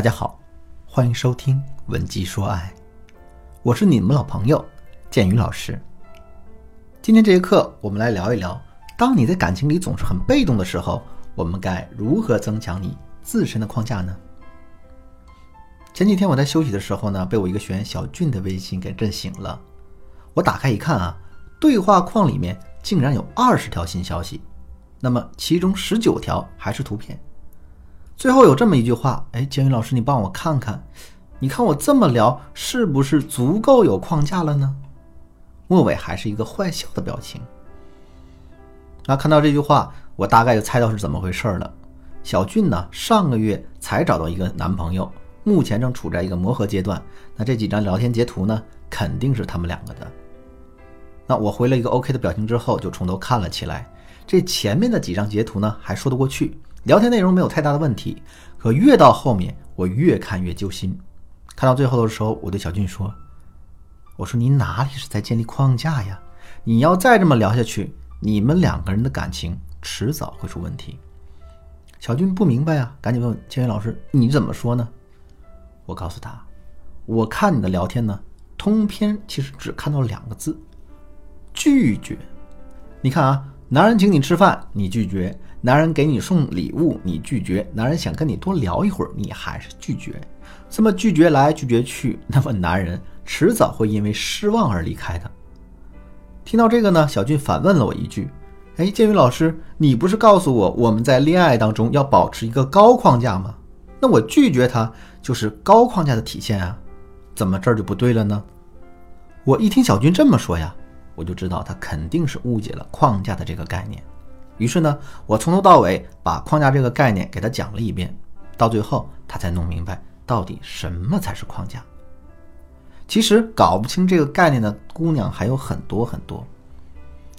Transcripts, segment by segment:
大家好，欢迎收听《文姬说爱》，我是你们老朋友建宇老师。今天这节课，我们来聊一聊，当你在感情里总是很被动的时候，我们该如何增强你自身的框架呢？前几天我在休息的时候呢，被我一个学员小俊的微信给震醒了。我打开一看啊，对话框里面竟然有二十条新消息，那么其中十九条还是图片。最后有这么一句话，哎，建宇老师，你帮我看看，你看我这么聊是不是足够有框架了呢？末尾还是一个坏笑的表情。那看到这句话，我大概就猜到是怎么回事了。小俊呢，上个月才找到一个男朋友，目前正处在一个磨合阶段。那这几张聊天截图呢，肯定是他们两个的。那我回了一个 OK 的表情之后，就从头看了起来。这前面的几张截图呢，还说得过去。聊天内容没有太大的问题，可越到后面，我越看越揪心。看到最后的时候，我对小俊说：“我说你哪里是在建立框架呀？你要再这么聊下去，你们两个人的感情迟早会出问题。”小俊不明白啊，赶紧问千云老师：“你怎么说呢？”我告诉他：“我看你的聊天呢，通篇其实只看到两个字：拒绝。你看啊，男人请你吃饭，你拒绝。”男人给你送礼物，你拒绝；男人想跟你多聊一会儿，你还是拒绝。这么拒绝来拒绝去，那么男人迟早会因为失望而离开的。听到这个呢，小俊反问了我一句：“哎，建宇老师，你不是告诉我我们在恋爱当中要保持一个高框架吗？那我拒绝他就是高框架的体现啊，怎么这儿就不对了呢？”我一听小俊这么说呀，我就知道他肯定是误解了框架的这个概念。于是呢，我从头到尾把框架这个概念给他讲了一遍，到最后他才弄明白到底什么才是框架。其实搞不清这个概念的姑娘还有很多很多。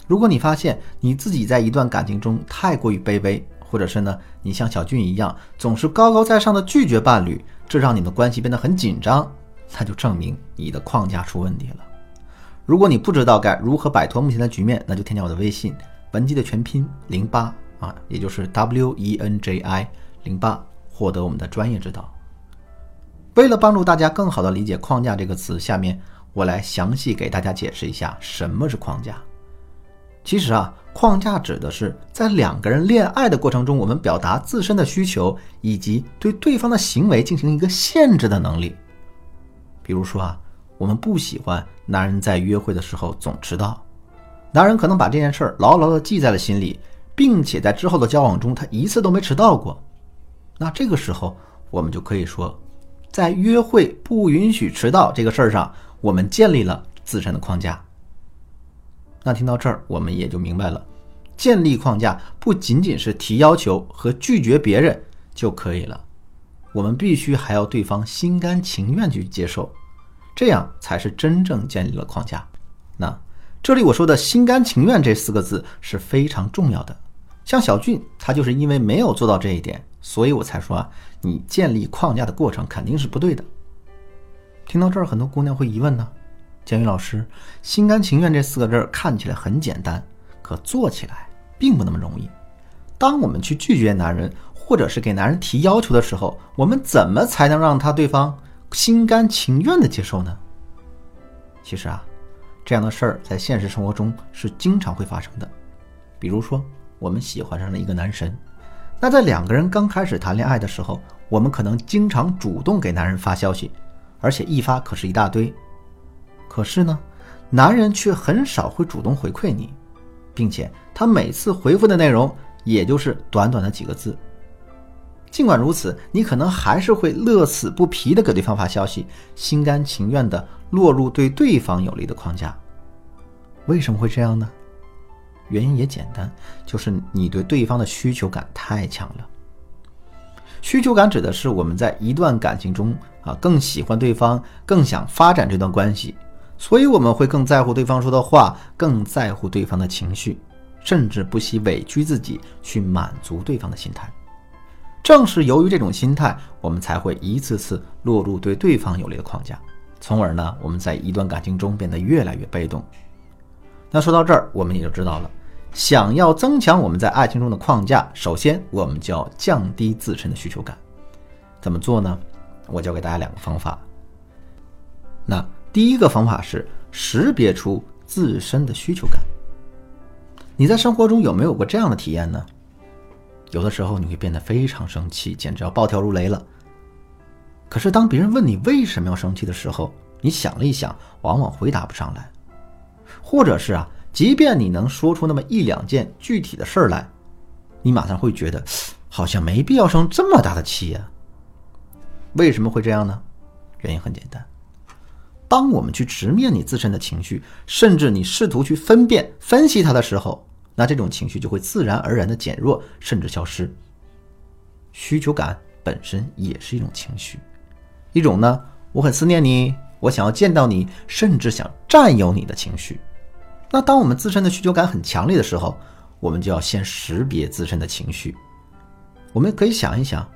如果你发现你自己在一段感情中太过于卑微，或者是呢，你像小俊一样总是高高在上的拒绝伴侣，这让你们关系变得很紧张，那就证明你的框架出问题了。如果你不知道该如何摆脱目前的局面，那就添加我的微信。文姬的全拼零八啊，也就是 W E N J I 零八，获得我们的专业指导。为了帮助大家更好的理解“框架”这个词，下面我来详细给大家解释一下什么是框架。其实啊，框架指的是在两个人恋爱的过程中，我们表达自身的需求以及对对方的行为进行一个限制的能力。比如说啊，我们不喜欢男人在约会的时候总迟到。男人可能把这件事儿牢牢地记在了心里，并且在之后的交往中，他一次都没迟到过。那这个时候，我们就可以说，在约会不允许迟到这个事儿上，我们建立了自身的框架。那听到这儿，我们也就明白了，建立框架不仅仅是提要求和拒绝别人就可以了，我们必须还要对方心甘情愿去接受，这样才是真正建立了框架。这里我说的心甘情愿这四个字是非常重要的。像小俊，他就是因为没有做到这一点，所以我才说啊，你建立框架的过程肯定是不对的。听到这儿，很多姑娘会疑问呢，建宇老师，心甘情愿这四个字看起来很简单，可做起来并不那么容易。当我们去拒绝男人，或者是给男人提要求的时候，我们怎么才能让他对方心甘情愿的接受呢？其实啊。这样的事儿在现实生活中是经常会发生的，比如说我们喜欢上了一个男神，那在两个人刚开始谈恋爱的时候，我们可能经常主动给男人发消息，而且一发可是一大堆。可是呢，男人却很少会主动回馈你，并且他每次回复的内容也就是短短的几个字。尽管如此，你可能还是会乐此不疲地给对方发消息，心甘情愿地落入对对方有利的框架。为什么会这样呢？原因也简单，就是你对对方的需求感太强了。需求感指的是我们在一段感情中啊，更喜欢对方，更想发展这段关系，所以我们会更在乎对方说的话，更在乎对方的情绪，甚至不惜委屈自己去满足对方的心态。正是由于这种心态，我们才会一次次落入对对方有利的框架，从而呢，我们在一段感情中变得越来越被动。那说到这儿，我们也就知道了，想要增强我们在爱情中的框架，首先我们就要降低自身的需求感。怎么做呢？我教给大家两个方法。那第一个方法是识别出自身的需求感。你在生活中有没有过这样的体验呢？有的时候你会变得非常生气，简直要暴跳如雷了。可是当别人问你为什么要生气的时候，你想了一想，往往回答不上来。或者是啊，即便你能说出那么一两件具体的事儿来，你马上会觉得好像没必要生这么大的气呀。为什么会这样呢？原因很简单，当我们去直面你自身的情绪，甚至你试图去分辨、分析它的时候。那这种情绪就会自然而然的减弱，甚至消失。需求感本身也是一种情绪，一种呢，我很思念你，我想要见到你，甚至想占有你的情绪。那当我们自身的需求感很强烈的时候，我们就要先识别自身的情绪。我们可以想一想，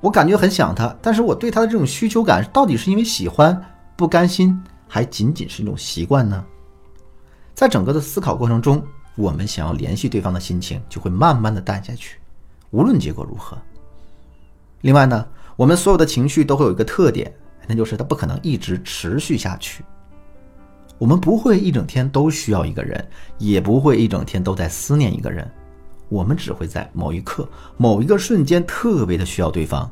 我感觉很想他，但是我对他的这种需求感到底是因为喜欢、不甘心，还仅仅是一种习惯呢？在整个的思考过程中。我们想要联系对方的心情就会慢慢的淡下去，无论结果如何。另外呢，我们所有的情绪都会有一个特点，那就是它不可能一直持续下去。我们不会一整天都需要一个人，也不会一整天都在思念一个人，我们只会在某一刻、某一个瞬间特别的需要对方。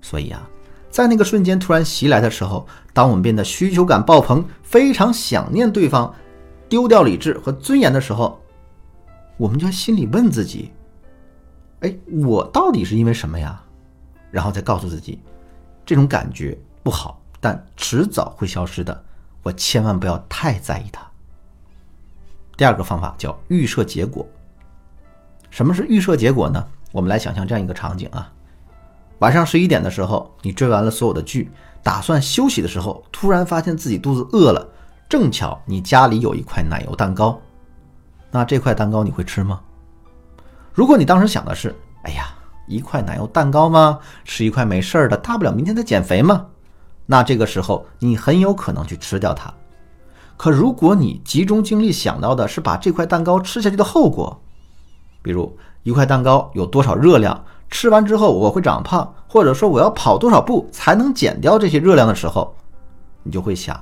所以啊，在那个瞬间突然袭来的时候，当我们变得需求感爆棚，非常想念对方。丢掉理智和尊严的时候，我们就在心里问自己：“哎，我到底是因为什么呀？”然后再告诉自己，这种感觉不好，但迟早会消失的。我千万不要太在意它。第二个方法叫预设结果。什么是预设结果呢？我们来想象这样一个场景啊：晚上十一点的时候，你追完了所有的剧，打算休息的时候，突然发现自己肚子饿了。正巧你家里有一块奶油蛋糕，那这块蛋糕你会吃吗？如果你当时想的是，哎呀，一块奶油蛋糕吗？吃一块没事儿的，大不了明天再减肥嘛。那这个时候你很有可能去吃掉它。可如果你集中精力想到的是把这块蛋糕吃下去的后果，比如一块蛋糕有多少热量，吃完之后我会长胖，或者说我要跑多少步才能减掉这些热量的时候，你就会想，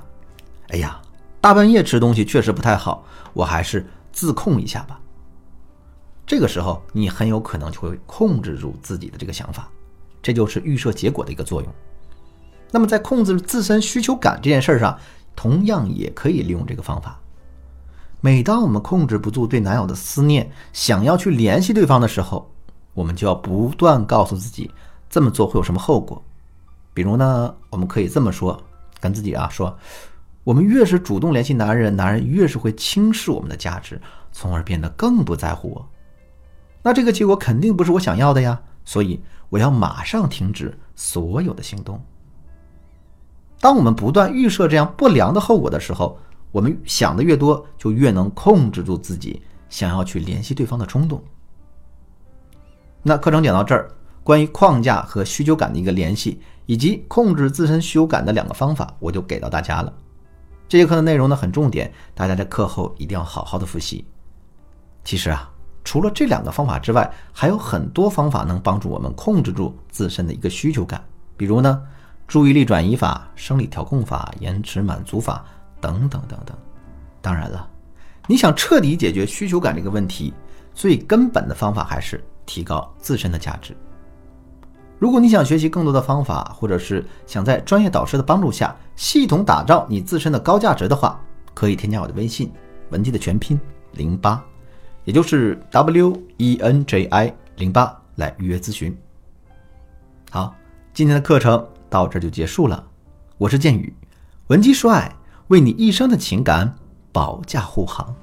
哎呀。大半夜吃东西确实不太好，我还是自控一下吧。这个时候，你很有可能就会控制住自己的这个想法，这就是预设结果的一个作用。那么，在控制自身需求感这件事上，同样也可以利用这个方法。每当我们控制不住对男友的思念，想要去联系对方的时候，我们就要不断告诉自己，这么做会有什么后果。比如呢，我们可以这么说，跟自己啊说。我们越是主动联系男人，男人越是会轻视我们的价值，从而变得更不在乎我。那这个结果肯定不是我想要的呀，所以我要马上停止所有的行动。当我们不断预设这样不良的后果的时候，我们想的越多，就越能控制住自己想要去联系对方的冲动。那课程讲到这儿，关于框架和需求感的一个联系，以及控制自身需求感的两个方法，我就给到大家了。这节课的内容呢很重点，大家在课后一定要好好的复习。其实啊，除了这两个方法之外，还有很多方法能帮助我们控制住自身的一个需求感，比如呢，注意力转移法、生理调控法、延迟满足法等等等等。当然了，你想彻底解决需求感这个问题，最根本的方法还是提高自身的价值。如果你想学习更多的方法，或者是想在专业导师的帮助下系统打造你自身的高价值的话，可以添加我的微信文姬的全拼零八，也就是 W E N J I 零八来预约咨询。好，今天的课程到这就结束了。我是剑宇，文姬说爱，为你一生的情感保驾护航。